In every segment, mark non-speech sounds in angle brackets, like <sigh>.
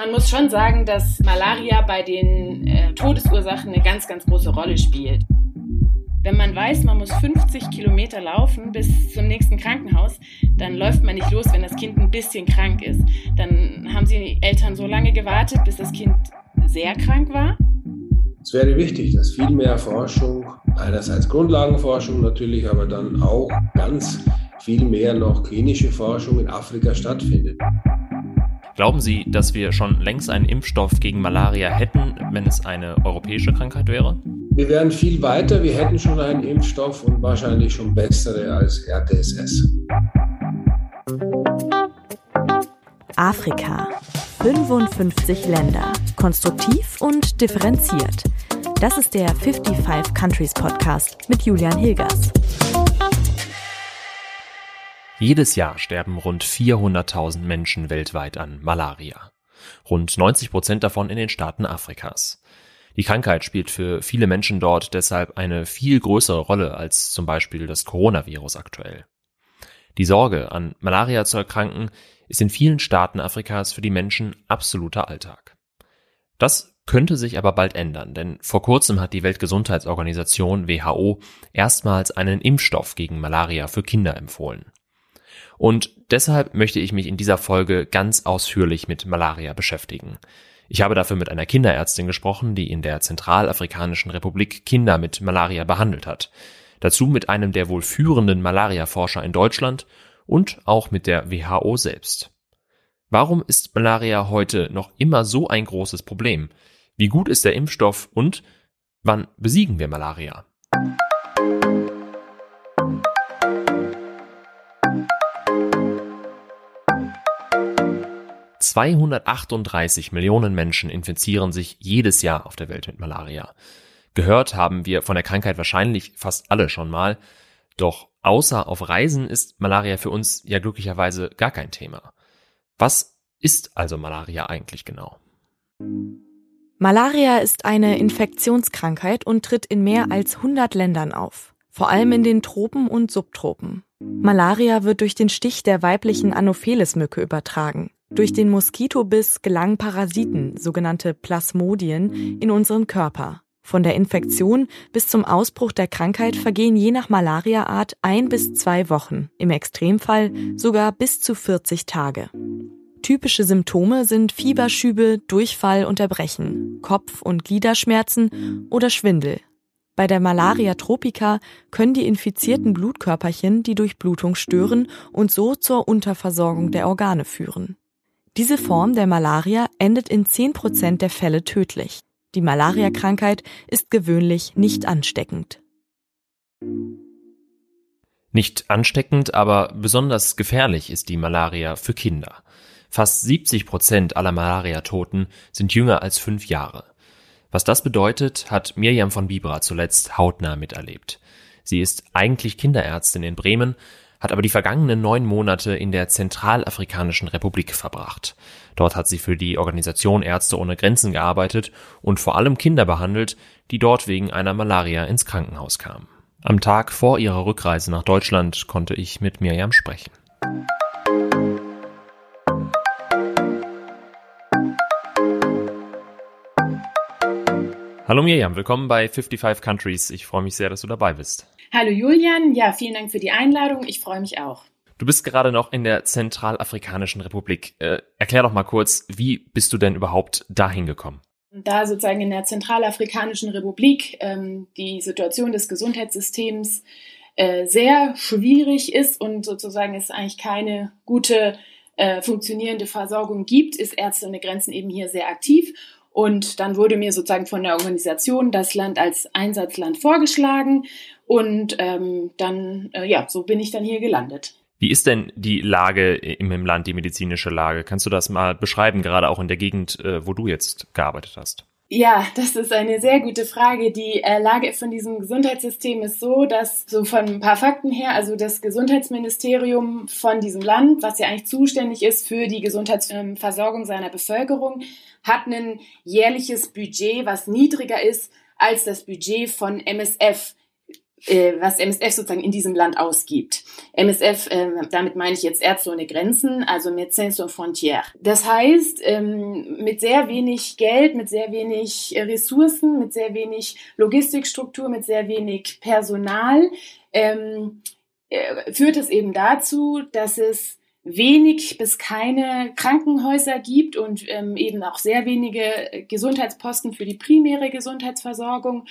Man muss schon sagen, dass Malaria bei den äh, Todesursachen eine ganz, ganz große Rolle spielt. Wenn man weiß, man muss 50 Kilometer laufen bis zum nächsten Krankenhaus, dann läuft man nicht los, wenn das Kind ein bisschen krank ist. Dann haben die Eltern so lange gewartet, bis das Kind sehr krank war. Es wäre wichtig, dass viel mehr Forschung, einerseits Grundlagenforschung natürlich, aber dann auch ganz viel mehr noch klinische Forschung in Afrika stattfindet. Glauben Sie, dass wir schon längst einen Impfstoff gegen Malaria hätten, wenn es eine europäische Krankheit wäre? Wir wären viel weiter, wir hätten schon einen Impfstoff und wahrscheinlich schon bessere als RTSS. Afrika. 55 Länder. Konstruktiv und differenziert. Das ist der 55 Countries Podcast mit Julian Hilgers. Jedes Jahr sterben rund 400.000 Menschen weltweit an Malaria. Rund 90 Prozent davon in den Staaten Afrikas. Die Krankheit spielt für viele Menschen dort deshalb eine viel größere Rolle als zum Beispiel das Coronavirus aktuell. Die Sorge, an Malaria zu erkranken, ist in vielen Staaten Afrikas für die Menschen absoluter Alltag. Das könnte sich aber bald ändern, denn vor kurzem hat die Weltgesundheitsorganisation WHO erstmals einen Impfstoff gegen Malaria für Kinder empfohlen. Und deshalb möchte ich mich in dieser Folge ganz ausführlich mit Malaria beschäftigen. Ich habe dafür mit einer Kinderärztin gesprochen, die in der Zentralafrikanischen Republik Kinder mit Malaria behandelt hat. Dazu mit einem der wohl führenden Malaria-Forscher in Deutschland und auch mit der WHO selbst. Warum ist Malaria heute noch immer so ein großes Problem? Wie gut ist der Impfstoff und wann besiegen wir Malaria? 238 Millionen Menschen infizieren sich jedes Jahr auf der Welt mit Malaria. Gehört haben wir von der Krankheit wahrscheinlich fast alle schon mal, doch außer auf Reisen ist Malaria für uns ja glücklicherweise gar kein Thema. Was ist also Malaria eigentlich genau? Malaria ist eine Infektionskrankheit und tritt in mehr als 100 Ländern auf, vor allem in den Tropen und Subtropen. Malaria wird durch den Stich der weiblichen Anopheles-Mücke übertragen. Durch den Moskitobiss gelangen Parasiten, sogenannte Plasmodien, in unseren Körper. Von der Infektion bis zum Ausbruch der Krankheit vergehen je nach Malariaart ein bis zwei Wochen, im Extremfall sogar bis zu 40 Tage. Typische Symptome sind Fieberschübe, Durchfall und Erbrechen, Kopf- und Gliederschmerzen oder Schwindel. Bei der Malaria tropica können die infizierten Blutkörperchen die Durchblutung stören und so zur Unterversorgung der Organe führen. Diese Form der Malaria endet in 10 Prozent der Fälle tödlich. Die Malariakrankheit ist gewöhnlich nicht ansteckend. Nicht ansteckend, aber besonders gefährlich ist die Malaria für Kinder. Fast 70 Prozent aller Malariatoten sind jünger als fünf Jahre. Was das bedeutet, hat Mirjam von Bibra zuletzt hautnah miterlebt. Sie ist eigentlich Kinderärztin in Bremen, hat aber die vergangenen neun Monate in der Zentralafrikanischen Republik verbracht. Dort hat sie für die Organisation Ärzte ohne Grenzen gearbeitet und vor allem Kinder behandelt, die dort wegen einer Malaria ins Krankenhaus kamen. Am Tag vor ihrer Rückreise nach Deutschland konnte ich mit Mirjam sprechen. Hallo Mirjam, willkommen bei 55 Countries. Ich freue mich sehr, dass du dabei bist. Hallo Julian, ja, vielen Dank für die Einladung. Ich freue mich auch. Du bist gerade noch in der Zentralafrikanischen Republik. Äh, erklär doch mal kurz, wie bist du denn überhaupt dahin gekommen? Da sozusagen in der Zentralafrikanischen Republik ähm, die Situation des Gesundheitssystems äh, sehr schwierig ist und sozusagen es eigentlich keine gute äh, funktionierende Versorgung gibt, ist Ärzte ohne Grenzen eben hier sehr aktiv und dann wurde mir sozusagen von der Organisation das Land als Einsatzland vorgeschlagen. Und ähm, dann, äh, ja, so bin ich dann hier gelandet. Wie ist denn die Lage im, im Land, die medizinische Lage? Kannst du das mal beschreiben, gerade auch in der Gegend, äh, wo du jetzt gearbeitet hast? Ja, das ist eine sehr gute Frage. Die äh, Lage von diesem Gesundheitssystem ist so, dass so von ein paar Fakten her, also das Gesundheitsministerium von diesem Land, was ja eigentlich zuständig ist für die Gesundheitsversorgung seiner Bevölkerung, hat ein jährliches Budget, was niedriger ist als das Budget von MSF. Äh, was MSF sozusagen in diesem Land ausgibt. MSF, äh, damit meine ich jetzt Ärzte ohne Grenzen, also Médecins sans frontières. Das heißt, ähm, mit sehr wenig Geld, mit sehr wenig Ressourcen, mit sehr wenig Logistikstruktur, mit sehr wenig Personal, ähm, äh, führt es eben dazu, dass es wenig bis keine Krankenhäuser gibt und ähm, eben auch sehr wenige Gesundheitsposten für die primäre Gesundheitsversorgung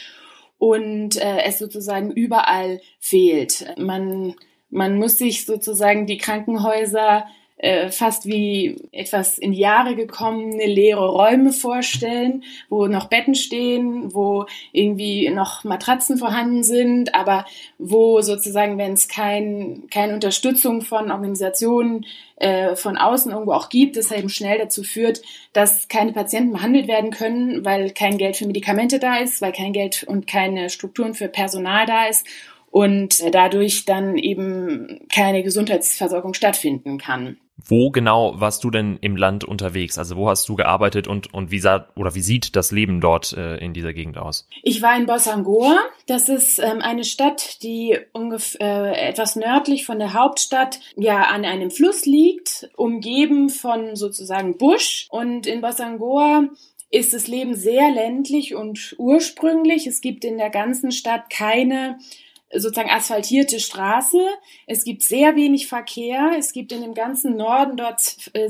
und äh, es sozusagen überall fehlt. Man, man muss sich sozusagen die Krankenhäuser äh, fast wie etwas in Jahre gekommene leere Räume vorstellen, wo noch Betten stehen, wo irgendwie noch Matratzen vorhanden sind, aber wo sozusagen, wenn es kein, keine Unterstützung von Organisationen äh, von außen irgendwo auch gibt, das eben schnell dazu führt, dass keine Patienten behandelt werden können, weil kein Geld für Medikamente da ist, weil kein Geld und keine Strukturen für Personal da ist und dadurch dann eben keine Gesundheitsversorgung stattfinden kann. Wo genau warst du denn im Land unterwegs? Also wo hast du gearbeitet und, und wie sah oder wie sieht das Leben dort äh, in dieser Gegend aus? Ich war in Bossangoa. Das ist ähm, eine Stadt, die ungefähr äh, etwas nördlich von der Hauptstadt ja an einem Fluss liegt, umgeben von sozusagen Busch. Und in Bossangoa ist das Leben sehr ländlich und ursprünglich. Es gibt in der ganzen Stadt keine sozusagen asphaltierte Straße. Es gibt sehr wenig Verkehr. Es gibt in dem ganzen Norden dort äh,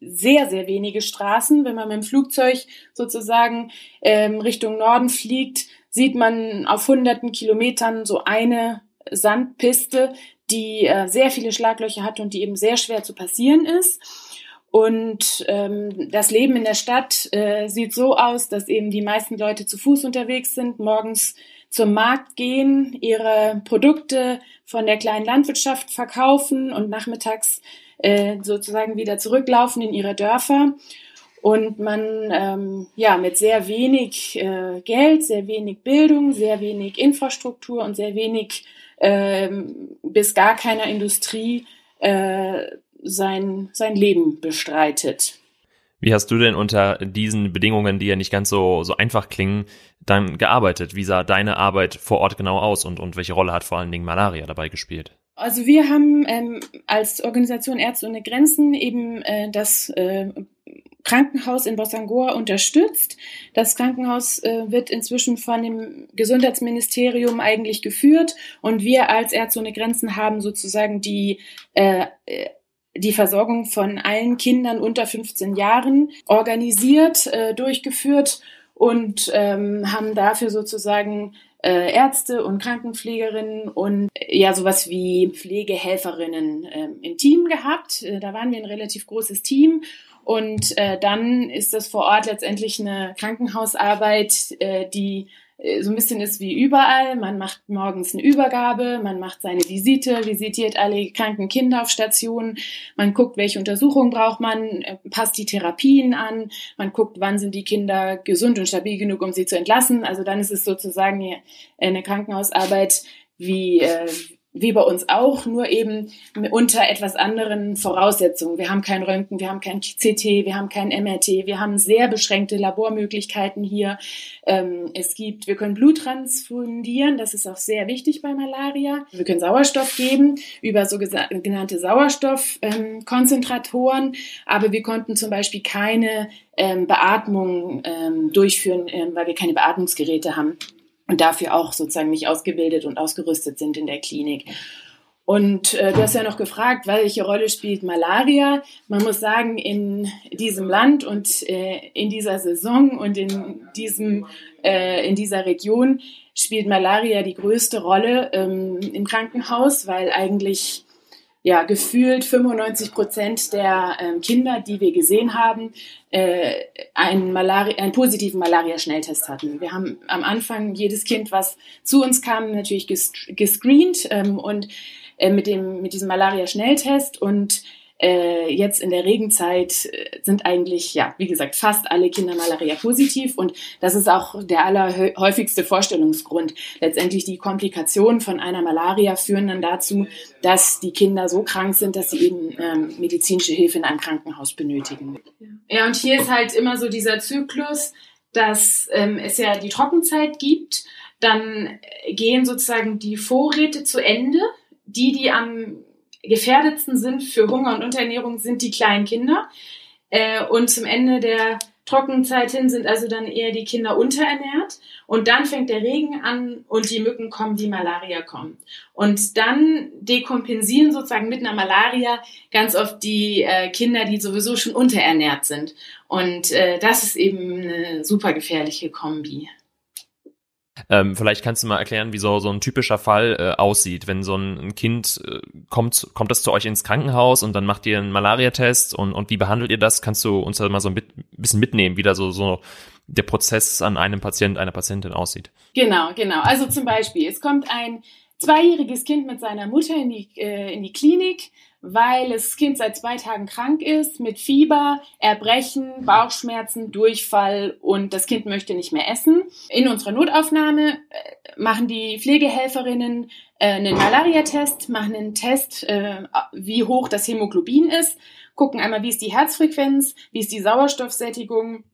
sehr, sehr wenige Straßen. Wenn man mit dem Flugzeug sozusagen ähm, Richtung Norden fliegt, sieht man auf hunderten Kilometern so eine Sandpiste, die äh, sehr viele Schlaglöcher hat und die eben sehr schwer zu passieren ist. Und ähm, das Leben in der Stadt äh, sieht so aus, dass eben die meisten Leute zu Fuß unterwegs sind, morgens zum Markt gehen, ihre Produkte von der kleinen Landwirtschaft verkaufen und nachmittags äh, sozusagen wieder zurücklaufen in ihre Dörfer. Und man ähm, ja mit sehr wenig äh, Geld, sehr wenig Bildung, sehr wenig Infrastruktur und sehr wenig äh, bis gar keiner Industrie äh, sein, sein Leben bestreitet. Wie hast du denn unter diesen Bedingungen, die ja nicht ganz so, so einfach klingen, dann gearbeitet? Wie sah deine Arbeit vor Ort genau aus und, und welche Rolle hat vor allen Dingen Malaria dabei gespielt? Also wir haben ähm, als Organisation Ärzte ohne Grenzen eben äh, das äh, Krankenhaus in Bossangoa unterstützt. Das Krankenhaus äh, wird inzwischen von dem Gesundheitsministerium eigentlich geführt und wir als Ärzte ohne Grenzen haben sozusagen die äh, die Versorgung von allen Kindern unter 15 Jahren organisiert, äh, durchgeführt und ähm, haben dafür sozusagen äh, Ärzte und Krankenpflegerinnen und äh, ja sowas wie Pflegehelferinnen äh, im Team gehabt. Äh, da waren wir ein relativ großes Team und äh, dann ist das vor Ort letztendlich eine Krankenhausarbeit, äh, die so ein bisschen ist wie überall. Man macht morgens eine Übergabe, man macht seine Visite, visitiert alle kranken Kinder auf Stationen, man guckt, welche Untersuchungen braucht man, äh, passt die Therapien an, man guckt, wann sind die Kinder gesund und stabil genug, um sie zu entlassen. Also dann ist es sozusagen eine Krankenhausarbeit wie, äh, wie bei uns auch, nur eben unter etwas anderen Voraussetzungen. Wir haben kein Röntgen, wir haben kein CT, wir haben kein MRT, wir haben sehr beschränkte Labormöglichkeiten hier. Ähm, es gibt, wir können Blut transfundieren, das ist auch sehr wichtig bei Malaria. Wir können Sauerstoff geben über sogenannte Sauerstoffkonzentratoren, aber wir konnten zum Beispiel keine ähm, Beatmung ähm, durchführen, weil wir keine Beatmungsgeräte haben und dafür auch sozusagen nicht ausgebildet und ausgerüstet sind in der Klinik. Und äh, du hast ja noch gefragt, welche Rolle spielt Malaria? Man muss sagen, in diesem Land und äh, in dieser Saison und in diesem äh, in dieser Region spielt Malaria die größte Rolle ähm, im Krankenhaus, weil eigentlich ja, gefühlt 95 Prozent der ähm, Kinder, die wir gesehen haben, äh, einen, Malaria, einen positiven Malaria-Schnelltest hatten. Wir haben am Anfang jedes Kind, was zu uns kam, natürlich gescreent ähm, und äh, mit, dem, mit diesem Malaria-Schnelltest und äh, jetzt in der Regenzeit äh, sind eigentlich, ja, wie gesagt, fast alle Kinder Malaria positiv und das ist auch der allerhäufigste Vorstellungsgrund. Letztendlich die Komplikationen von einer Malaria führen dann dazu, dass die Kinder so krank sind, dass sie eben ähm, medizinische Hilfe in einem Krankenhaus benötigen. Ja, und hier ist halt immer so dieser Zyklus, dass ähm, es ja die Trockenzeit gibt dann gehen sozusagen die Vorräte zu Ende. Die, die am gefährdetsten sind für Hunger und Unterernährung, sind die kleinen Kinder. Äh, und zum Ende der Trockenzeit hin sind also dann eher die Kinder unterernährt und dann fängt der Regen an und die Mücken kommen, die Malaria kommen. Und dann dekompensieren sozusagen mit einer Malaria ganz oft die äh, Kinder, die sowieso schon unterernährt sind. Und äh, das ist eben eine super gefährliche Kombi. Ähm, vielleicht kannst du mal erklären, wie so, so ein typischer Fall äh, aussieht, wenn so ein, ein Kind äh, kommt, kommt das zu euch ins Krankenhaus und dann macht ihr einen Malariatest und, und wie behandelt ihr das? Kannst du uns da mal so ein bisschen mitnehmen, wie da so, so der Prozess an einem Patient, einer Patientin aussieht? Genau, genau. Also zum Beispiel, es kommt ein zweijähriges Kind mit seiner Mutter in die, äh, in die Klinik, weil das Kind seit zwei Tagen krank ist, mit Fieber, Erbrechen, Bauchschmerzen, Durchfall und das Kind möchte nicht mehr essen. In unserer Notaufnahme äh, machen die Pflegehelferinnen äh, einen Malariatest, machen einen Test, äh, wie hoch das Hämoglobin ist, gucken einmal, wie ist die Herzfrequenz, wie ist die Sauerstoffsättigung,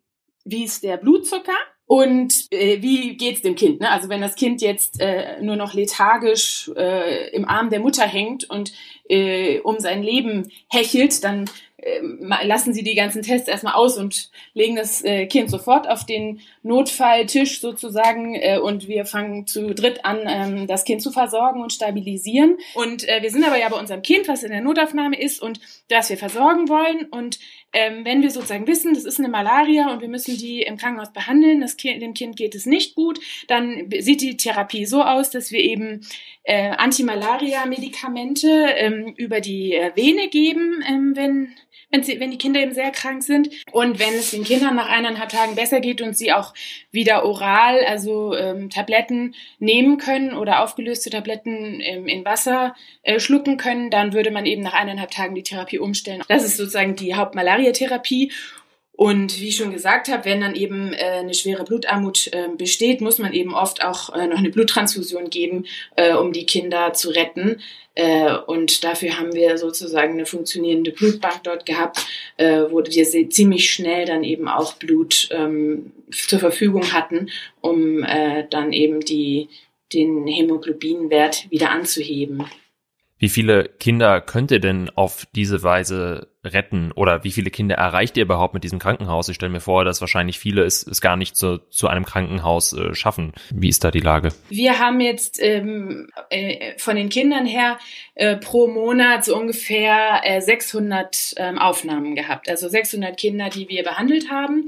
wie ist der Blutzucker und äh, wie geht's dem Kind? Ne? Also wenn das Kind jetzt äh, nur noch lethargisch äh, im Arm der Mutter hängt und äh, um sein Leben hechelt, dann äh, lassen Sie die ganzen Tests erstmal aus und legen das äh, Kind sofort auf den Notfalltisch sozusagen äh, und wir fangen zu dritt an, ähm, das Kind zu versorgen und stabilisieren. Und äh, wir sind aber ja bei unserem Kind, was in der Notaufnahme ist und das wir versorgen wollen. Und ähm, wenn wir sozusagen wissen, das ist eine Malaria und wir müssen die im Krankenhaus behandeln, das kind, dem Kind geht es nicht gut, dann sieht die Therapie so aus, dass wir eben äh, Antimalaria-Medikamente ähm, über die äh, Vene geben, ähm, wenn wenn, sie, wenn die Kinder eben sehr krank sind. Und wenn es den Kindern nach eineinhalb Tagen besser geht und sie auch wieder oral, also ähm, Tabletten nehmen können oder aufgelöste Tabletten ähm, in Wasser äh, schlucken können, dann würde man eben nach eineinhalb Tagen die Therapie umstellen. Das ist sozusagen die Hauptmalariatherapie. Und wie ich schon gesagt habe, wenn dann eben äh, eine schwere Blutarmut äh, besteht, muss man eben oft auch äh, noch eine Bluttransfusion geben, äh, um die Kinder zu retten. Äh, und dafür haben wir sozusagen eine funktionierende Blutbank dort gehabt, äh, wo wir ziemlich schnell dann eben auch Blut ähm, zur Verfügung hatten, um äh, dann eben die, den Hämoglobinwert wieder anzuheben. Wie viele Kinder könnt ihr denn auf diese Weise retten oder wie viele Kinder erreicht ihr überhaupt mit diesem Krankenhaus? Ich stelle mir vor, dass wahrscheinlich viele es, es gar nicht zu, zu einem Krankenhaus äh, schaffen. Wie ist da die Lage? Wir haben jetzt ähm, äh, von den Kindern her äh, pro Monat so ungefähr äh, 600 ähm, Aufnahmen gehabt. Also 600 Kinder, die wir behandelt haben.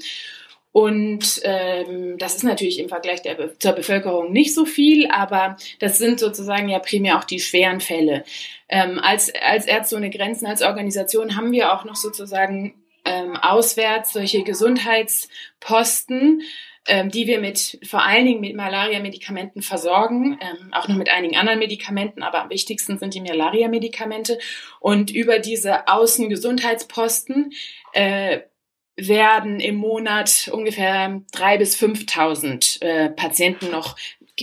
Und ähm, das ist natürlich im Vergleich der, zur Bevölkerung nicht so viel, aber das sind sozusagen ja primär auch die schweren Fälle. Ähm, als, als Ärzte ohne Grenzen, als Organisation haben wir auch noch sozusagen ähm, auswärts solche Gesundheitsposten, ähm, die wir mit vor allen Dingen mit Malaria-Medikamenten versorgen, ähm, auch noch mit einigen anderen Medikamenten, aber am wichtigsten sind die Malaria-Medikamente. Und über diese Außengesundheitsposten äh, werden im Monat ungefähr drei bis 5.000 äh, Patienten noch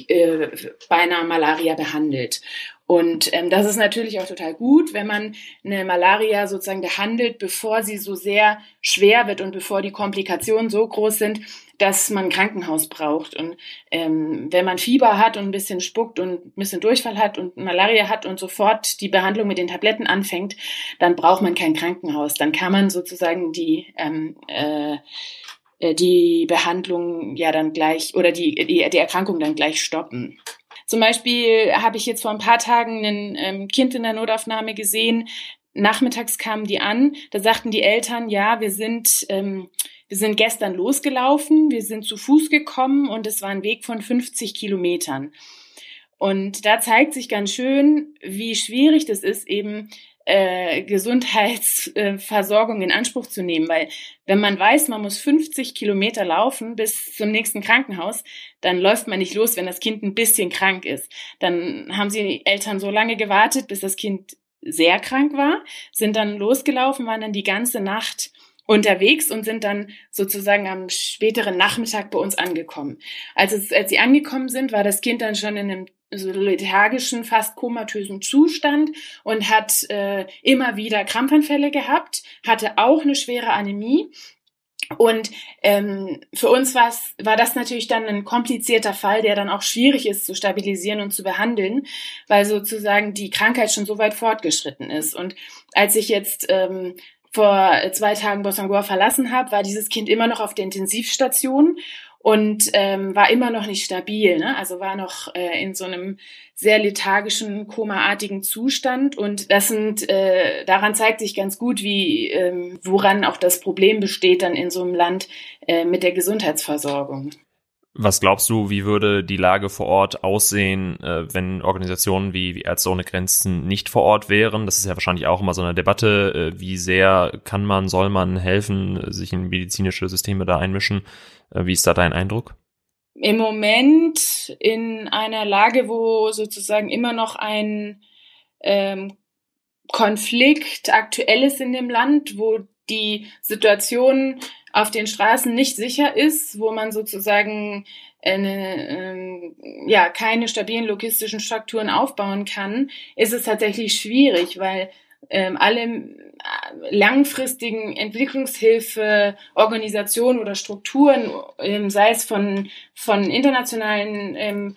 äh, beinahe Malaria behandelt. Und ähm, das ist natürlich auch total gut, wenn man eine Malaria sozusagen behandelt, bevor sie so sehr schwer wird und bevor die Komplikationen so groß sind, dass man ein Krankenhaus braucht. Und ähm, wenn man Fieber hat und ein bisschen spuckt und ein bisschen Durchfall hat und Malaria hat und sofort die Behandlung mit den Tabletten anfängt, dann braucht man kein Krankenhaus. Dann kann man sozusagen die ähm, äh, äh die Behandlung ja dann gleich oder die, die, die Erkrankung dann gleich stoppen. Zum Beispiel habe ich jetzt vor ein paar Tagen ein ähm, Kind in der Notaufnahme gesehen. Nachmittags kamen die an, da sagten die Eltern, ja, wir sind ähm, wir sind gestern losgelaufen, wir sind zu Fuß gekommen und es war ein Weg von 50 Kilometern. Und da zeigt sich ganz schön, wie schwierig das ist, eben äh, Gesundheitsversorgung in Anspruch zu nehmen, weil wenn man weiß, man muss 50 Kilometer laufen bis zum nächsten Krankenhaus, dann läuft man nicht los, wenn das Kind ein bisschen krank ist. Dann haben sie Eltern so lange gewartet, bis das Kind sehr krank war, sind dann losgelaufen, waren dann die ganze Nacht unterwegs und sind dann sozusagen am späteren Nachmittag bei uns angekommen. Als, es, als sie angekommen sind, war das Kind dann schon in einem so lethargischen, fast komatösen Zustand und hat äh, immer wieder Krampfanfälle gehabt, hatte auch eine schwere Anämie Und ähm, für uns war das natürlich dann ein komplizierter Fall, der dann auch schwierig ist zu stabilisieren und zu behandeln, weil sozusagen die Krankheit schon so weit fortgeschritten ist. Und als ich jetzt ähm, vor zwei Tagen Bosangor verlassen habe, war dieses Kind immer noch auf der Intensivstation und ähm, war immer noch nicht stabil, ne? also war noch äh, in so einem sehr lethargischen, komaartigen Zustand und das sind, äh, daran zeigt sich ganz gut, wie, ähm, woran auch das Problem besteht dann in so einem Land äh, mit der Gesundheitsversorgung. Was glaubst du, wie würde die Lage vor Ort aussehen, äh, wenn Organisationen wie, Ärzte ohne Grenzen nicht vor Ort wären? Das ist ja wahrscheinlich auch immer so eine Debatte. Äh, wie sehr kann man, soll man helfen, sich in medizinische Systeme da einmischen? Äh, wie ist da dein Eindruck? Im Moment in einer Lage, wo sozusagen immer noch ein ähm, Konflikt aktuell ist in dem Land, wo die Situation auf den Straßen nicht sicher ist, wo man sozusagen eine, ähm, ja, keine stabilen logistischen Strukturen aufbauen kann, ist es tatsächlich schwierig, weil ähm, alle äh, langfristigen Entwicklungshilfe, Organisationen oder Strukturen, ähm, sei es von, von internationalen ähm,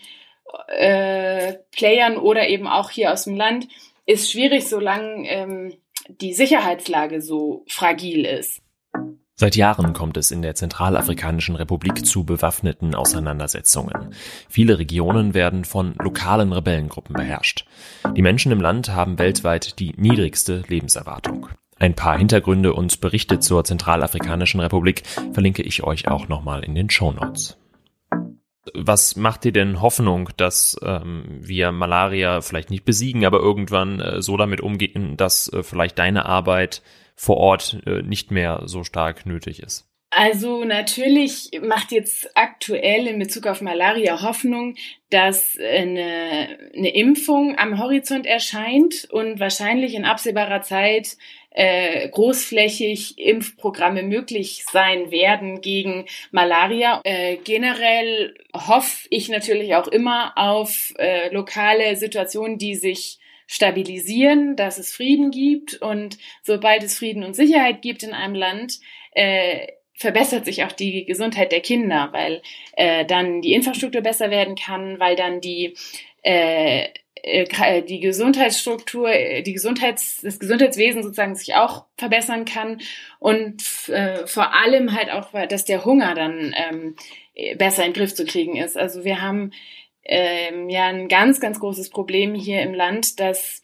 äh, Playern oder eben auch hier aus dem Land, ist schwierig, solange ähm, die Sicherheitslage so fragil ist. Seit Jahren kommt es in der Zentralafrikanischen Republik zu bewaffneten Auseinandersetzungen. Viele Regionen werden von lokalen Rebellengruppen beherrscht. Die Menschen im Land haben weltweit die niedrigste Lebenserwartung. Ein paar Hintergründe und Berichte zur Zentralafrikanischen Republik verlinke ich euch auch nochmal in den Show Notes. Was macht dir denn Hoffnung, dass ähm, wir Malaria vielleicht nicht besiegen, aber irgendwann äh, so damit umgehen, dass äh, vielleicht deine Arbeit vor Ort äh, nicht mehr so stark nötig ist? Also natürlich macht jetzt aktuell in Bezug auf Malaria Hoffnung, dass eine, eine Impfung am Horizont erscheint und wahrscheinlich in absehbarer Zeit äh, großflächig Impfprogramme möglich sein werden gegen Malaria. Äh, generell hoffe ich natürlich auch immer auf äh, lokale Situationen, die sich stabilisieren, dass es Frieden gibt und sobald es Frieden und Sicherheit gibt in einem Land, äh, verbessert sich auch die Gesundheit der Kinder, weil äh, dann die Infrastruktur besser werden kann, weil dann die äh, äh die Gesundheitsstruktur, die Gesundheits, das Gesundheitswesen sozusagen sich auch verbessern kann und äh, vor allem halt auch, dass der Hunger dann ähm, besser in den Griff zu kriegen ist. Also wir haben ähm, ja ein ganz, ganz großes Problem hier im Land, dass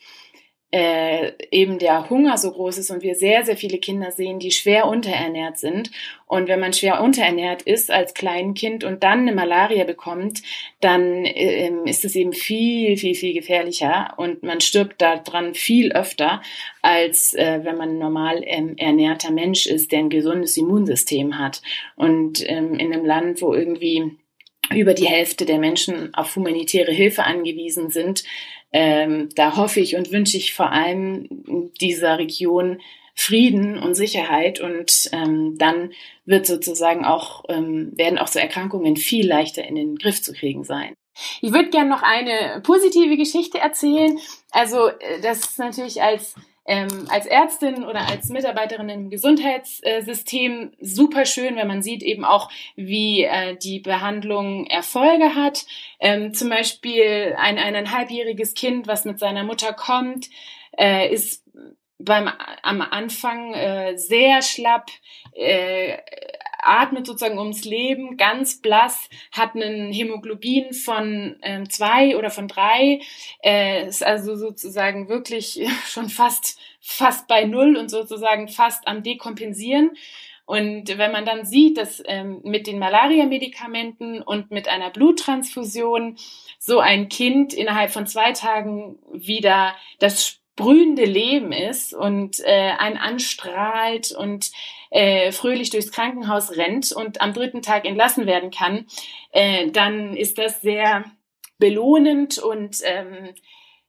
äh, eben der Hunger so groß ist und wir sehr, sehr viele Kinder sehen, die schwer unterernährt sind. Und wenn man schwer unterernährt ist als Kleinkind und dann eine Malaria bekommt, dann äh, ist es eben viel, viel, viel gefährlicher und man stirbt daran viel öfter, als äh, wenn man normal ähm, ernährter Mensch ist, der ein gesundes Immunsystem hat. Und ähm, in einem Land, wo irgendwie über die Hälfte der Menschen auf humanitäre Hilfe angewiesen sind. Ähm, da hoffe ich und wünsche ich vor allem dieser Region Frieden und Sicherheit und ähm, dann wird sozusagen auch ähm, werden auch so Erkrankungen viel leichter in den Griff zu kriegen sein. Ich würde gerne noch eine positive Geschichte erzählen. Also äh, das ist natürlich als ähm, als Ärztin oder als Mitarbeiterin im Gesundheitssystem super schön, wenn man sieht eben auch, wie äh, die Behandlung Erfolge hat. Ähm, zum Beispiel ein eineinhalbjähriges Kind, was mit seiner Mutter kommt, äh, ist beim am Anfang äh, sehr schlapp, äh, atmet sozusagen ums Leben, ganz blass, hat einen Hämoglobin von ähm, zwei oder von drei, äh, ist also sozusagen wirklich <laughs> schon fast, fast bei Null und sozusagen fast am Dekompensieren. Und wenn man dann sieht, dass ähm, mit den Malaria-Medikamenten und mit einer Bluttransfusion so ein Kind innerhalb von zwei Tagen wieder das sprühende Leben ist und äh, einen anstrahlt und äh, fröhlich durchs Krankenhaus rennt und am dritten Tag entlassen werden kann, äh, dann ist das sehr belohnend und ähm,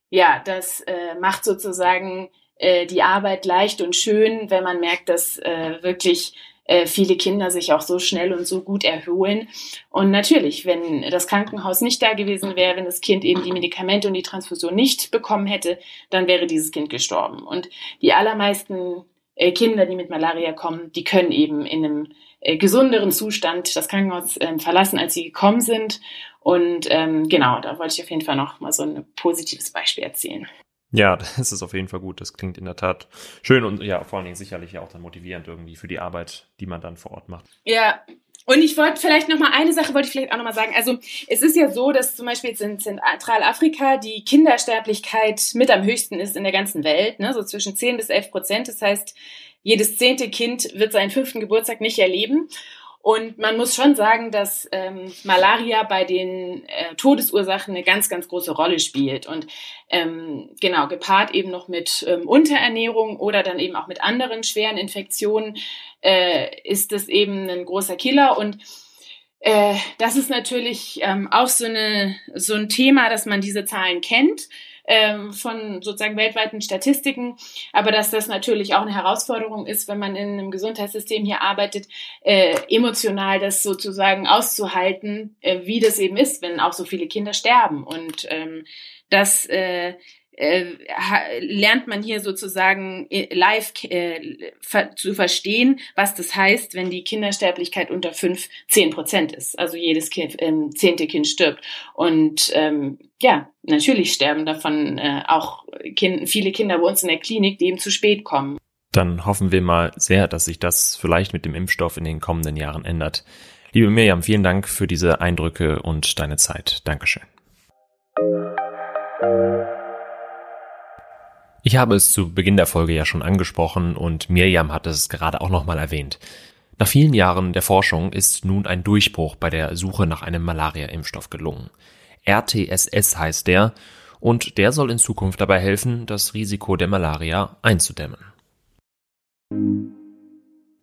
ja, das äh, macht sozusagen äh, die Arbeit leicht und schön, wenn man merkt, dass äh, wirklich äh, viele Kinder sich auch so schnell und so gut erholen. Und natürlich, wenn das Krankenhaus nicht da gewesen wäre, wenn das Kind eben die Medikamente und die Transfusion nicht bekommen hätte, dann wäre dieses Kind gestorben. Und die allermeisten äh, Kinder, die mit Malaria kommen, die können eben in einem äh, gesunderen Zustand das Krankenhaus äh, verlassen, als sie gekommen sind. Und ähm, genau, da wollte ich auf jeden Fall noch mal so ein positives Beispiel erzählen. Ja, <laughs> das ist auf jeden Fall gut. Das klingt in der Tat schön und ja, vor allen Dingen sicherlich auch dann motivierend irgendwie für die Arbeit, die man dann vor Ort macht. Ja, und ich wollte vielleicht noch mal eine Sache wollte ich vielleicht auch noch mal sagen. Also es ist ja so, dass zum Beispiel jetzt in Zentralafrika die Kindersterblichkeit mit am höchsten ist in der ganzen Welt, ne? so zwischen 10 bis 11 Prozent. Das heißt, jedes zehnte Kind wird seinen fünften Geburtstag nicht erleben. Und man muss schon sagen, dass ähm, Malaria bei den äh, Todesursachen eine ganz, ganz große Rolle spielt. Und ähm, genau, gepaart eben noch mit ähm, Unterernährung oder dann eben auch mit anderen schweren Infektionen äh, ist das eben ein großer Killer. Und äh, das ist natürlich ähm, auch so, eine, so ein Thema, dass man diese Zahlen kennt ähm, von sozusagen weltweiten Statistiken, aber dass das natürlich auch eine Herausforderung ist, wenn man in einem Gesundheitssystem hier arbeitet, äh, emotional das sozusagen auszuhalten, äh, wie das eben ist, wenn auch so viele Kinder sterben. Und ähm, das äh, äh, lernt man hier sozusagen äh, live äh, zu verstehen, was das heißt, wenn die Kindersterblichkeit unter fünf zehn Prozent ist. Also jedes kind, ähm, zehnte Kind stirbt. Und ähm, ja, natürlich sterben davon äh, auch kind, viele Kinder bei uns in der Klinik, die eben zu spät kommen. Dann hoffen wir mal sehr, dass sich das vielleicht mit dem Impfstoff in den kommenden Jahren ändert. Liebe Mirjam, vielen Dank für diese Eindrücke und deine Zeit. Dankeschön. Ich habe es zu Beginn der Folge ja schon angesprochen und Mirjam hat es gerade auch nochmal erwähnt. Nach vielen Jahren der Forschung ist nun ein Durchbruch bei der Suche nach einem Malaria-Impfstoff gelungen. RTSS heißt der und der soll in Zukunft dabei helfen, das Risiko der Malaria einzudämmen.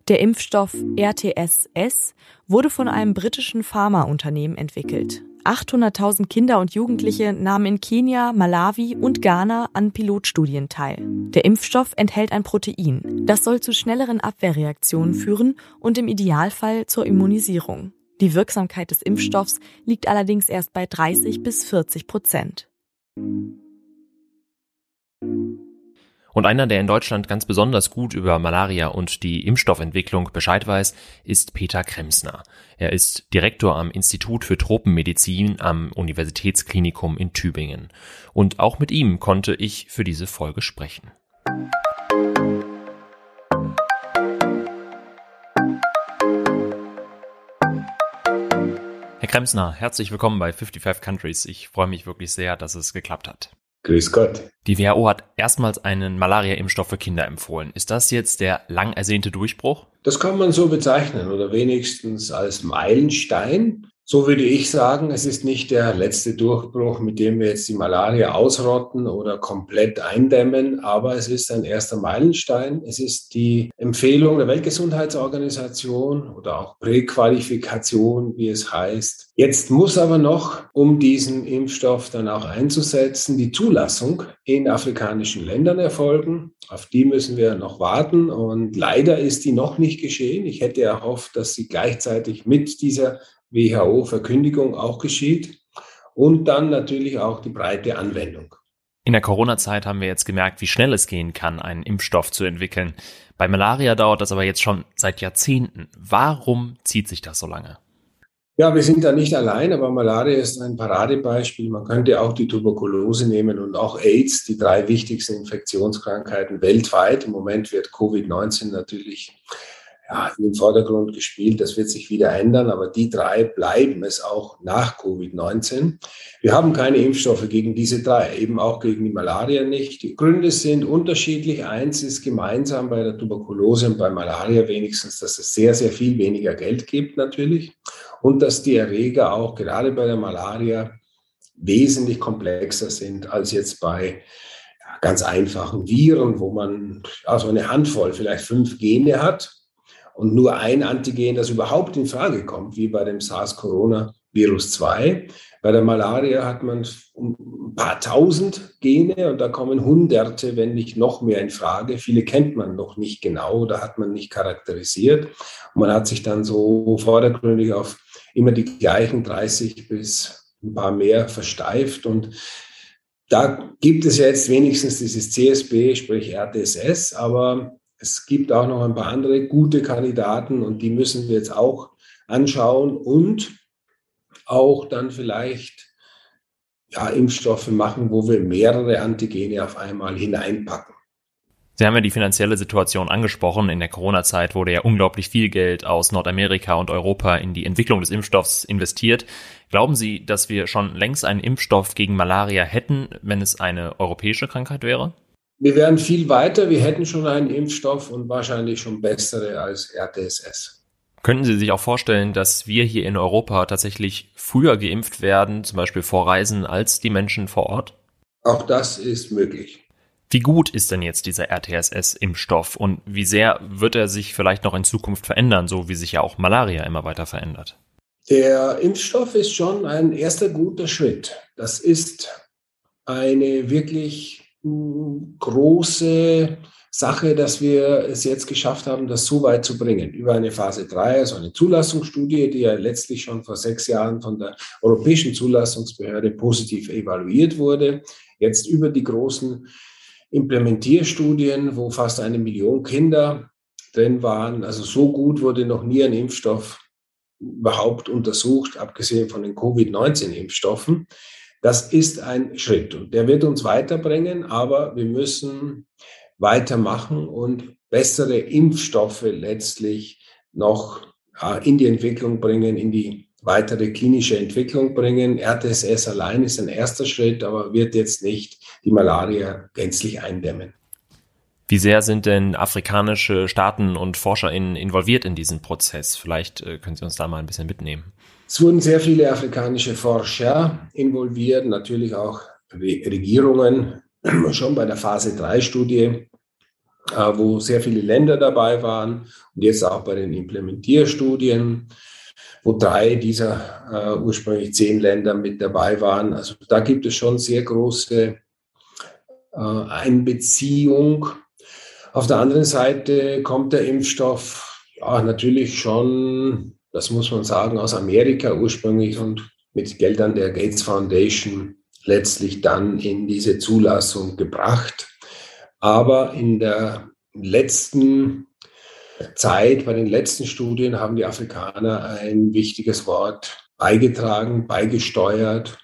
Der Impfstoff RTSS wurde von einem britischen Pharmaunternehmen entwickelt. 800.000 Kinder und Jugendliche nahmen in Kenia, Malawi und Ghana an Pilotstudien teil. Der Impfstoff enthält ein Protein. Das soll zu schnelleren Abwehrreaktionen führen und im Idealfall zur Immunisierung. Die Wirksamkeit des Impfstoffs liegt allerdings erst bei 30 bis 40 Prozent. Und einer, der in Deutschland ganz besonders gut über Malaria und die Impfstoffentwicklung Bescheid weiß, ist Peter Kremsner. Er ist Direktor am Institut für Tropenmedizin am Universitätsklinikum in Tübingen. Und auch mit ihm konnte ich für diese Folge sprechen. Herr Kremsner, herzlich willkommen bei 55 Countries. Ich freue mich wirklich sehr, dass es geklappt hat. Grüß Gott. Die WHO hat erstmals einen Malaria-Impfstoff für Kinder empfohlen. Ist das jetzt der lang ersehnte Durchbruch? Das kann man so bezeichnen oder wenigstens als Meilenstein. So würde ich sagen, es ist nicht der letzte Durchbruch, mit dem wir jetzt die Malaria ausrotten oder komplett eindämmen, aber es ist ein erster Meilenstein. Es ist die Empfehlung der Weltgesundheitsorganisation oder auch Präqualifikation, wie es heißt. Jetzt muss aber noch, um diesen Impfstoff dann auch einzusetzen, die Zulassung in afrikanischen Ländern erfolgen. Auf die müssen wir noch warten und leider ist die noch nicht geschehen. Ich hätte erhofft, dass sie gleichzeitig mit dieser WHO-Verkündigung auch geschieht und dann natürlich auch die breite Anwendung. In der Corona-Zeit haben wir jetzt gemerkt, wie schnell es gehen kann, einen Impfstoff zu entwickeln. Bei Malaria dauert das aber jetzt schon seit Jahrzehnten. Warum zieht sich das so lange? Ja, wir sind da nicht allein, aber Malaria ist ein Paradebeispiel. Man könnte auch die Tuberkulose nehmen und auch AIDS, die drei wichtigsten Infektionskrankheiten weltweit. Im Moment wird Covid-19 natürlich ja, in den Vordergrund gespielt. Das wird sich wieder ändern, aber die drei bleiben es auch nach Covid-19. Wir haben keine Impfstoffe gegen diese drei, eben auch gegen die Malaria nicht. Die Gründe sind unterschiedlich. Eins ist gemeinsam bei der Tuberkulose und bei Malaria wenigstens, dass es sehr, sehr viel weniger Geld gibt natürlich und dass die Erreger auch gerade bei der Malaria wesentlich komplexer sind als jetzt bei ganz einfachen Viren, wo man also eine Handvoll, vielleicht fünf Gene hat und nur ein Antigen, das überhaupt in Frage kommt, wie bei dem SARS-Corona-Virus 2. Bei der Malaria hat man ein paar tausend Gene und da kommen Hunderte, wenn nicht noch mehr in Frage. Viele kennt man noch nicht genau oder hat man nicht charakterisiert. Und man hat sich dann so vordergründig auf immer die gleichen 30 bis ein paar mehr versteift und da gibt es jetzt wenigstens dieses CSB, sprich RTSS, aber Es gibt auch noch ein paar andere gute Kandidaten und die müssen wir jetzt auch anschauen und auch dann vielleicht ja, Impfstoffe machen, wo wir mehrere Antigene auf einmal hineinpacken. Sie haben ja die finanzielle Situation angesprochen. In der Corona-Zeit wurde ja unglaublich viel Geld aus Nordamerika und Europa in die Entwicklung des Impfstoffs investiert. Glauben Sie, dass wir schon längst einen Impfstoff gegen Malaria hätten, wenn es eine europäische Krankheit wäre? Wir wären viel weiter. Wir hätten schon einen Impfstoff und wahrscheinlich schon bessere als RTSS. Könnten Sie sich auch vorstellen, dass wir hier in Europa tatsächlich früher geimpft werden, zum Beispiel vor Reisen, als die Menschen vor Ort? Auch das ist möglich. Wie gut ist denn jetzt dieser RTSS-Impfstoff und wie sehr wird er sich vielleicht noch in Zukunft verändern, so wie sich ja auch Malaria immer weiter verändert? Der Impfstoff ist schon ein erster guter Schritt. Das ist eine wirklich große Sache, dass wir es jetzt geschafft haben, das so weit zu bringen. Über eine Phase 3, also eine Zulassungsstudie, die ja letztlich schon vor sechs Jahren von der Europäischen Zulassungsbehörde positiv evaluiert wurde. Jetzt über die großen Implementierstudien, wo fast eine Million Kinder drin waren. Also so gut wurde noch nie ein Impfstoff überhaupt untersucht, abgesehen von den Covid-19-Impfstoffen. Das ist ein Schritt und der wird uns weiterbringen, aber wir müssen weitermachen und bessere Impfstoffe letztlich noch in die Entwicklung bringen, in die weitere klinische Entwicklung bringen. RTSS allein ist ein erster Schritt, aber wird jetzt nicht die Malaria gänzlich eindämmen. Wie sehr sind denn afrikanische Staaten und ForscherInnen involviert in diesen Prozess? Vielleicht äh, können Sie uns da mal ein bisschen mitnehmen. Es wurden sehr viele afrikanische Forscher involviert, natürlich auch Regierungen, <clears throat> schon bei der Phase 3-Studie, äh, wo sehr viele Länder dabei waren und jetzt auch bei den Implementierstudien wo drei dieser äh, ursprünglich zehn Länder mit dabei waren. Also da gibt es schon sehr große äh, Einbeziehung. Auf der anderen Seite kommt der Impfstoff ja natürlich schon, das muss man sagen, aus Amerika ursprünglich und mit Geldern der Gates Foundation letztlich dann in diese Zulassung gebracht. Aber in der letzten Zeit, bei den letzten Studien haben die Afrikaner ein wichtiges Wort beigetragen, beigesteuert.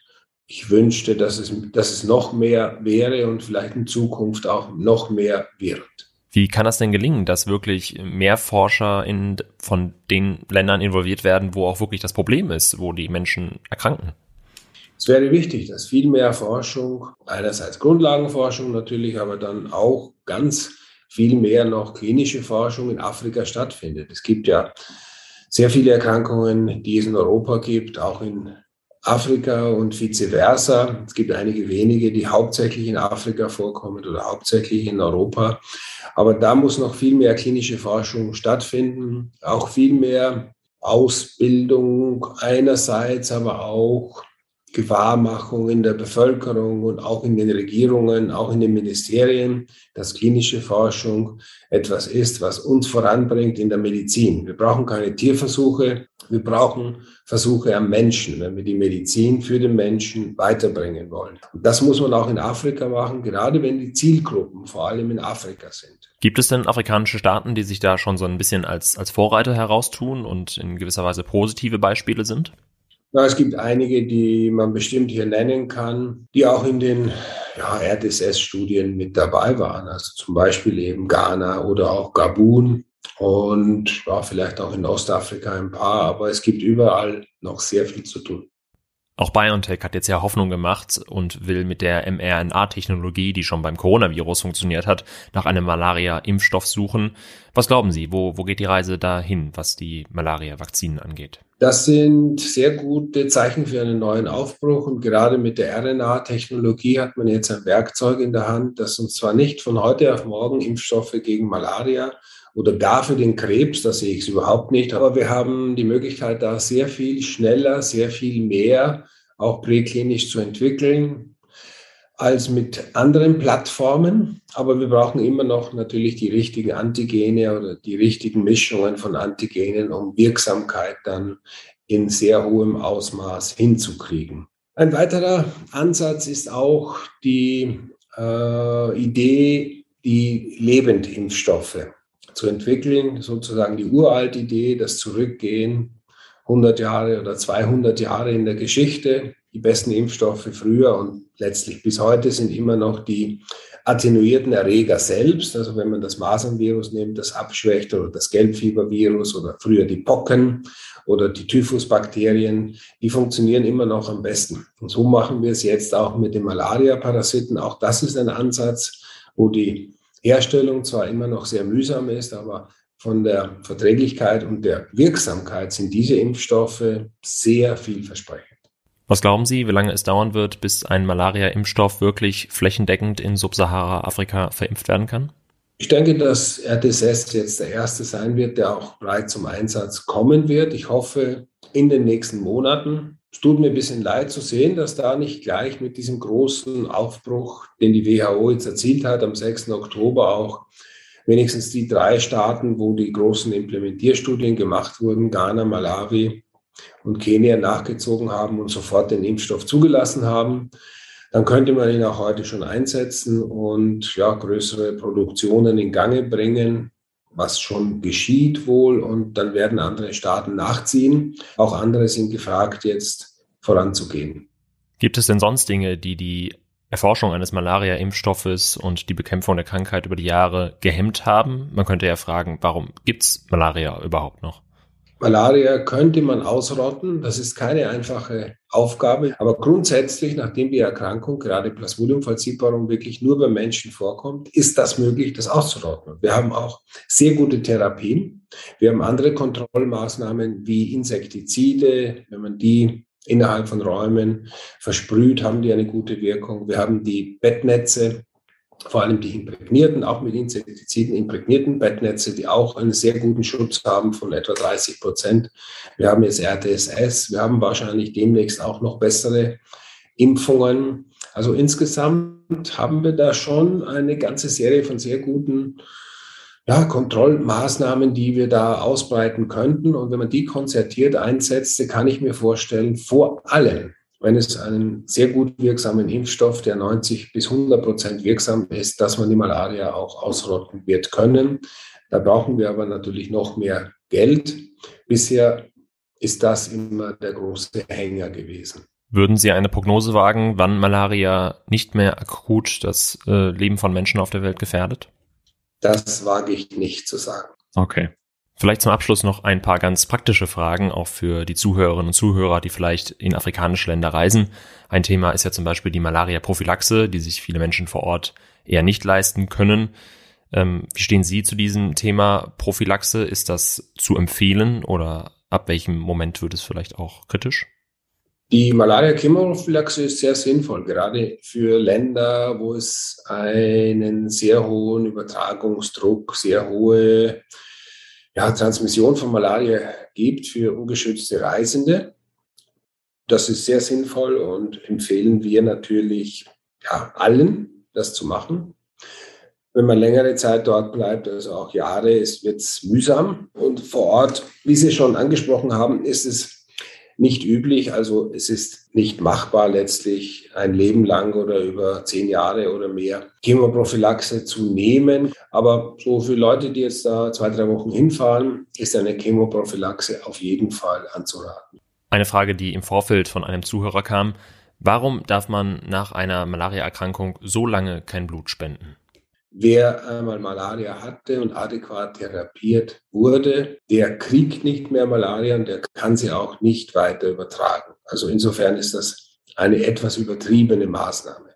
Ich wünschte, dass es, dass es noch mehr wäre und vielleicht in Zukunft auch noch mehr wird. Wie kann das denn gelingen, dass wirklich mehr Forscher in, von den Ländern involviert werden, wo auch wirklich das Problem ist, wo die Menschen erkranken? Es wäre wichtig, dass viel mehr Forschung, einerseits Grundlagenforschung natürlich, aber dann auch ganz viel mehr noch klinische Forschung in Afrika stattfindet. Es gibt ja sehr viele Erkrankungen, die es in Europa gibt, auch in Afrika und vice versa. Es gibt einige wenige, die hauptsächlich in Afrika vorkommen oder hauptsächlich in Europa. Aber da muss noch viel mehr klinische Forschung stattfinden, auch viel mehr Ausbildung einerseits, aber auch Gewahrmachung in der Bevölkerung und auch in den Regierungen, auch in den Ministerien, dass klinische Forschung etwas ist, was uns voranbringt in der Medizin. Wir brauchen keine Tierversuche, wir brauchen Versuche am Menschen, wenn wir die Medizin für den Menschen weiterbringen wollen. Und das muss man auch in Afrika machen, gerade wenn die Zielgruppen vor allem in Afrika sind. Gibt es denn afrikanische Staaten, die sich da schon so ein bisschen als, als Vorreiter heraustun und in gewisser Weise positive Beispiele sind? Na, es gibt einige, die man bestimmt hier nennen kann, die auch in den ja, RDSS-Studien mit dabei waren. Also zum Beispiel eben Ghana oder auch Gabun und ja, vielleicht auch in Ostafrika ein paar, aber es gibt überall noch sehr viel zu tun. Auch BioNTech hat jetzt ja Hoffnung gemacht und will mit der mRNA-Technologie, die schon beim Coronavirus funktioniert hat, nach einem Malaria-Impfstoff suchen. Was glauben Sie, wo, wo geht die Reise dahin, was die Malaria-Vakzinen angeht? Das sind sehr gute Zeichen für einen neuen Aufbruch und gerade mit der RNA-Technologie hat man jetzt ein Werkzeug in der Hand, das uns zwar nicht von heute auf morgen Impfstoffe gegen Malaria oder gar für den Krebs, da sehe ich es überhaupt nicht. Aber wir haben die Möglichkeit, da sehr viel schneller, sehr viel mehr auch präklinisch zu entwickeln als mit anderen Plattformen. Aber wir brauchen immer noch natürlich die richtigen Antigene oder die richtigen Mischungen von Antigenen, um Wirksamkeit dann in sehr hohem Ausmaß hinzukriegen. Ein weiterer Ansatz ist auch die äh, Idee, die Lebendimpfstoffe zu entwickeln, sozusagen die uralte Idee, das Zurückgehen 100 Jahre oder 200 Jahre in der Geschichte. Die besten Impfstoffe früher und letztlich bis heute sind immer noch die attenuierten Erreger selbst. Also wenn man das Masernvirus nimmt, das abschwächt oder das Gelbfiebervirus oder früher die Pocken oder die Typhusbakterien, die funktionieren immer noch am besten. Und so machen wir es jetzt auch mit den Malaria-Parasiten. Auch das ist ein Ansatz, wo die Herstellung zwar immer noch sehr mühsam ist, aber von der Verträglichkeit und der Wirksamkeit sind diese Impfstoffe sehr vielversprechend. Was glauben Sie, wie lange es dauern wird, bis ein Malaria-Impfstoff wirklich flächendeckend in Subsahara-Afrika verimpft werden kann? Ich denke, dass RTSS jetzt der erste sein wird, der auch breit zum Einsatz kommen wird. Ich hoffe in den nächsten Monaten. Es tut mir ein bisschen leid zu sehen, dass da nicht gleich mit diesem großen Aufbruch, den die WHO jetzt erzielt hat, am 6. Oktober auch wenigstens die drei Staaten, wo die großen Implementierstudien gemacht wurden, Ghana, Malawi und Kenia nachgezogen haben und sofort den Impfstoff zugelassen haben dann könnte man ihn auch heute schon einsetzen und ja, größere Produktionen in Gange bringen, was schon geschieht wohl. Und dann werden andere Staaten nachziehen. Auch andere sind gefragt, jetzt voranzugehen. Gibt es denn sonst Dinge, die die Erforschung eines Malaria-Impfstoffes und die Bekämpfung der Krankheit über die Jahre gehemmt haben? Man könnte ja fragen, warum gibt es Malaria überhaupt noch? Malaria könnte man ausrotten. Das ist keine einfache Aufgabe. Aber grundsätzlich, nachdem die Erkrankung, gerade Plasmodium-Falciparum, wirklich nur beim Menschen vorkommt, ist das möglich, das auszurotten. Wir haben auch sehr gute Therapien. Wir haben andere Kontrollmaßnahmen wie Insektizide. Wenn man die innerhalb von Räumen versprüht, haben die eine gute Wirkung. Wir haben die Bettnetze, vor allem die imprägnierten, auch mit Insektiziden imprägnierten Bettnetze, die auch einen sehr guten Schutz haben von etwa 30 Prozent. Wir haben jetzt RTSS, wir haben wahrscheinlich demnächst auch noch bessere Impfungen. Also insgesamt haben wir da schon eine ganze Serie von sehr guten ja, Kontrollmaßnahmen, die wir da ausbreiten könnten. Und wenn man die konzertiert einsetzt, kann ich mir vorstellen, vor allem wenn es einen sehr gut wirksamen Impfstoff, der 90 bis 100 Prozent wirksam ist, dass man die Malaria auch ausrotten wird können. Da brauchen wir aber natürlich noch mehr Geld. Bisher ist das immer der große Hänger gewesen. Würden Sie eine Prognose wagen, wann Malaria nicht mehr akut das äh, Leben von Menschen auf der Welt gefährdet? Das wage ich nicht zu sagen. Okay. Vielleicht zum Abschluss noch ein paar ganz praktische Fragen, auch für die Zuhörerinnen und Zuhörer, die vielleicht in afrikanische Länder reisen. Ein Thema ist ja zum Beispiel die Malaria-Prophylaxe, die sich viele Menschen vor Ort eher nicht leisten können. Ähm, wie stehen Sie zu diesem Thema Prophylaxe? Ist das zu empfehlen oder ab welchem Moment wird es vielleicht auch kritisch? Die Malaria-Chemoprophylaxe ist sehr sinnvoll, gerade für Länder, wo es einen sehr hohen Übertragungsdruck, sehr hohe ja, Transmission von Malaria gibt für ungeschützte Reisende. Das ist sehr sinnvoll und empfehlen wir natürlich ja, allen, das zu machen. Wenn man längere Zeit dort bleibt, also auch Jahre, wird es mühsam. Und vor Ort, wie Sie schon angesprochen haben, ist es nicht üblich. Also es ist nicht machbar, letztlich ein Leben lang oder über zehn Jahre oder mehr Chemoprophylaxe zu nehmen. Aber so für Leute, die jetzt da zwei, drei Wochen hinfahren, ist eine Chemoprophylaxe auf jeden Fall anzuraten. Eine Frage, die im Vorfeld von einem Zuhörer kam. Warum darf man nach einer Malariaerkrankung so lange kein Blut spenden? Wer einmal Malaria hatte und adäquat therapiert wurde, der kriegt nicht mehr Malaria und der kann sie auch nicht weiter übertragen. Also insofern ist das eine etwas übertriebene Maßnahme.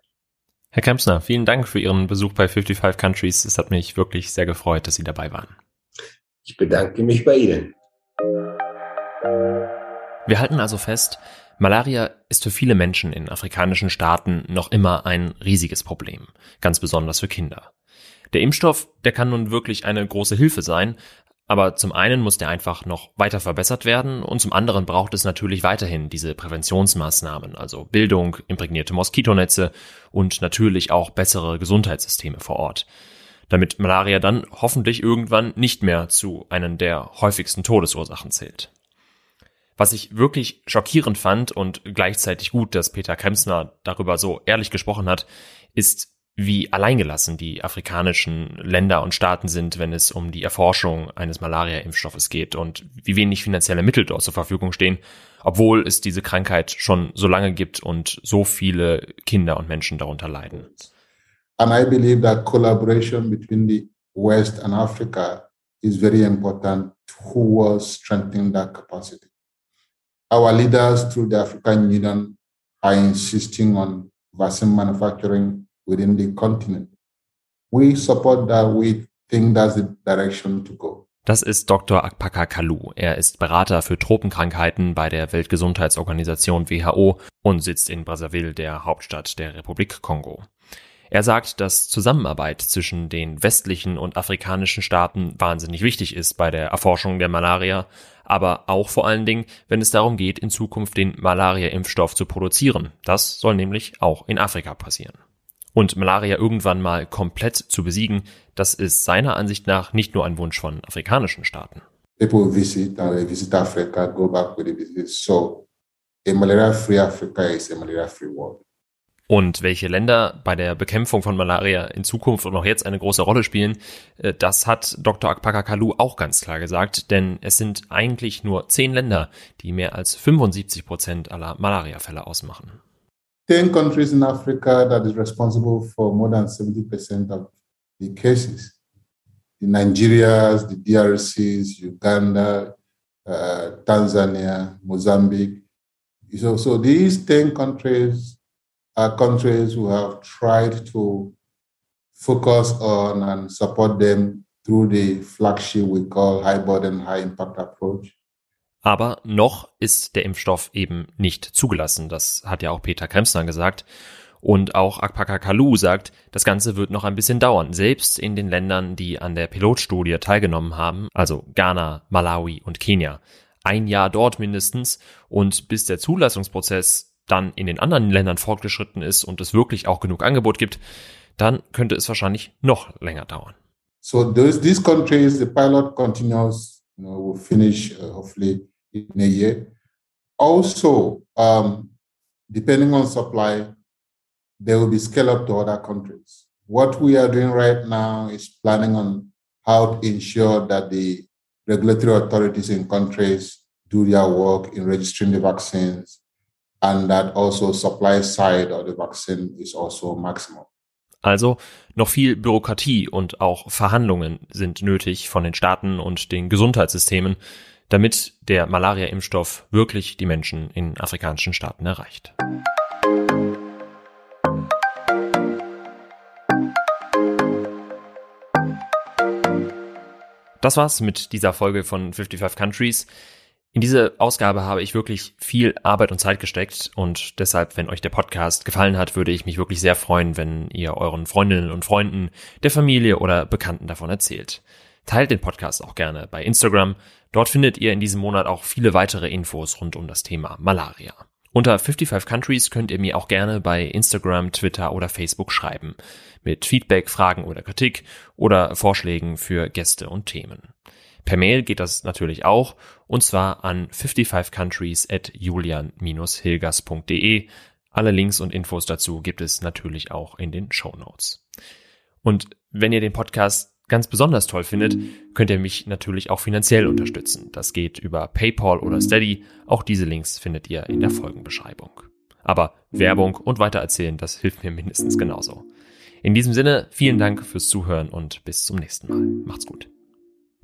Herr Kempsner, vielen Dank für Ihren Besuch bei 55 Countries. Es hat mich wirklich sehr gefreut, dass Sie dabei waren. Ich bedanke mich bei Ihnen. Wir halten also fest, Malaria ist für viele Menschen in afrikanischen Staaten noch immer ein riesiges Problem, ganz besonders für Kinder. Der Impfstoff, der kann nun wirklich eine große Hilfe sein, aber zum einen muss der einfach noch weiter verbessert werden und zum anderen braucht es natürlich weiterhin diese Präventionsmaßnahmen, also Bildung, imprägnierte Moskitonetze und natürlich auch bessere Gesundheitssysteme vor Ort, damit Malaria dann hoffentlich irgendwann nicht mehr zu einem der häufigsten Todesursachen zählt. Was ich wirklich schockierend fand und gleichzeitig gut, dass Peter Kremsner darüber so ehrlich gesprochen hat, ist, wie alleingelassen die afrikanischen Länder und Staaten sind, wenn es um die Erforschung eines Malaria-Impfstoffes geht und wie wenig finanzielle Mittel dort zur Verfügung stehen, obwohl es diese Krankheit schon so lange gibt und so viele Kinder und Menschen darunter leiden. And I believe that collaboration between the West and Africa is very important towards strengthening that capacity. Our leaders through the African Union are insisting on vaccine manufacturing within the continent. We support that. We think that's the direction to go. Das ist Dr. Akpaka Kalu. Er ist Berater für Tropenkrankheiten bei der Weltgesundheitsorganisation WHO und sitzt in Brazzaville, der Hauptstadt der Republik Kongo. Er sagt, dass Zusammenarbeit zwischen den westlichen und afrikanischen Staaten wahnsinnig wichtig ist bei der Erforschung der Malaria, aber auch vor allen Dingen, wenn es darum geht, in Zukunft den Malaria-Impfstoff zu produzieren. Das soll nämlich auch in Afrika passieren. Und Malaria irgendwann mal komplett zu besiegen, das ist seiner Ansicht nach nicht nur ein Wunsch von afrikanischen Staaten. A malaria-free Africa is a malaria-free world. Und welche Länder bei der Bekämpfung von Malaria in Zukunft und auch jetzt eine große Rolle spielen, äh, das hat Dr. Akpaka Kalu auch ganz klar gesagt, denn es sind eigentlich nur zehn Länder, die mehr als 75 Prozent aller Malariafälle ausmachen. 10 countries in Africa that is responsible for more than 70% of the cases. The Nigerias, the DRCs, Uganda, uh, Tanzania, Mozambique. So, so these 10 countries are countries who have tried to focus on and support them through the flagship we call high burden, high impact approach. Aber noch ist der Impfstoff eben nicht zugelassen. Das hat ja auch Peter Kremsner gesagt. Und auch Akpaka Kalu sagt, das Ganze wird noch ein bisschen dauern. Selbst in den Ländern, die an der Pilotstudie teilgenommen haben, also Ghana, Malawi und Kenia. Ein Jahr dort mindestens. Und bis der Zulassungsprozess dann in den anderen Ländern fortgeschritten ist und es wirklich auch genug Angebot gibt, dann könnte es wahrscheinlich noch länger dauern. So those, these countries, the pilot continues, you know, will finish uh, hopefully in a year. Also, um, depending on supply, they will be scaled up to other countries. What we are doing right now is planning on how to ensure that the regulatory authorities in countries do their work in registering the vaccines and that also supply side of the vaccine is also maximum. Also noch viel Bürokratie und auch Verhandlungen sind nötig von den Staaten und den Gesundheitssystemen, damit der Malaria-Impfstoff wirklich die Menschen in afrikanischen Staaten erreicht. Das war's mit dieser Folge von 55 Countries. In diese Ausgabe habe ich wirklich viel Arbeit und Zeit gesteckt und deshalb, wenn euch der Podcast gefallen hat, würde ich mich wirklich sehr freuen, wenn ihr euren Freundinnen und Freunden, der Familie oder Bekannten davon erzählt. Teilt den Podcast auch gerne bei Instagram. Dort findet ihr in diesem Monat auch viele weitere Infos rund um das Thema Malaria. Unter 55 Countries könnt ihr mir auch gerne bei Instagram, Twitter oder Facebook schreiben. Mit Feedback, Fragen oder Kritik oder Vorschlägen für Gäste und Themen. Per Mail geht das natürlich auch und zwar an 55countries at julian-hilgers.de. Alle Links und Infos dazu gibt es natürlich auch in den Show Notes. Und wenn ihr den Podcast ganz besonders toll findet, könnt ihr mich natürlich auch finanziell unterstützen. Das geht über PayPal oder Steady. Auch diese Links findet ihr in der Folgenbeschreibung. Aber Werbung und weitererzählen, das hilft mir mindestens genauso. In diesem Sinne, vielen Dank fürs Zuhören und bis zum nächsten Mal. Macht's gut.